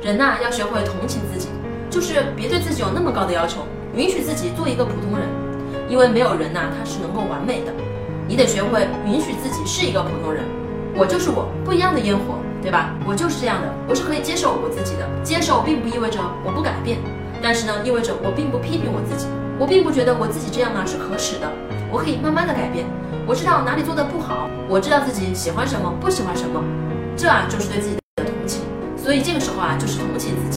人呐、要学会同情自己，就是别对自己有那么高的要求，允许自己做一个普通人，因为没有人呐、他是能够完美的。你得学会允许自己是一个普通人，我就是我，不一样的烟火，对吧？我就是这样的，我是可以接受我自己的。接受并不意味着我不改变，但是呢，意味着我并不批评我自己，我并不觉得我自己这样呢是可耻的，我可以慢慢的改变。我知道哪里做的不好，我知道自己喜欢什么，不喜欢什么，这啊就是对自己。所以这个时候啊，就是同情自己。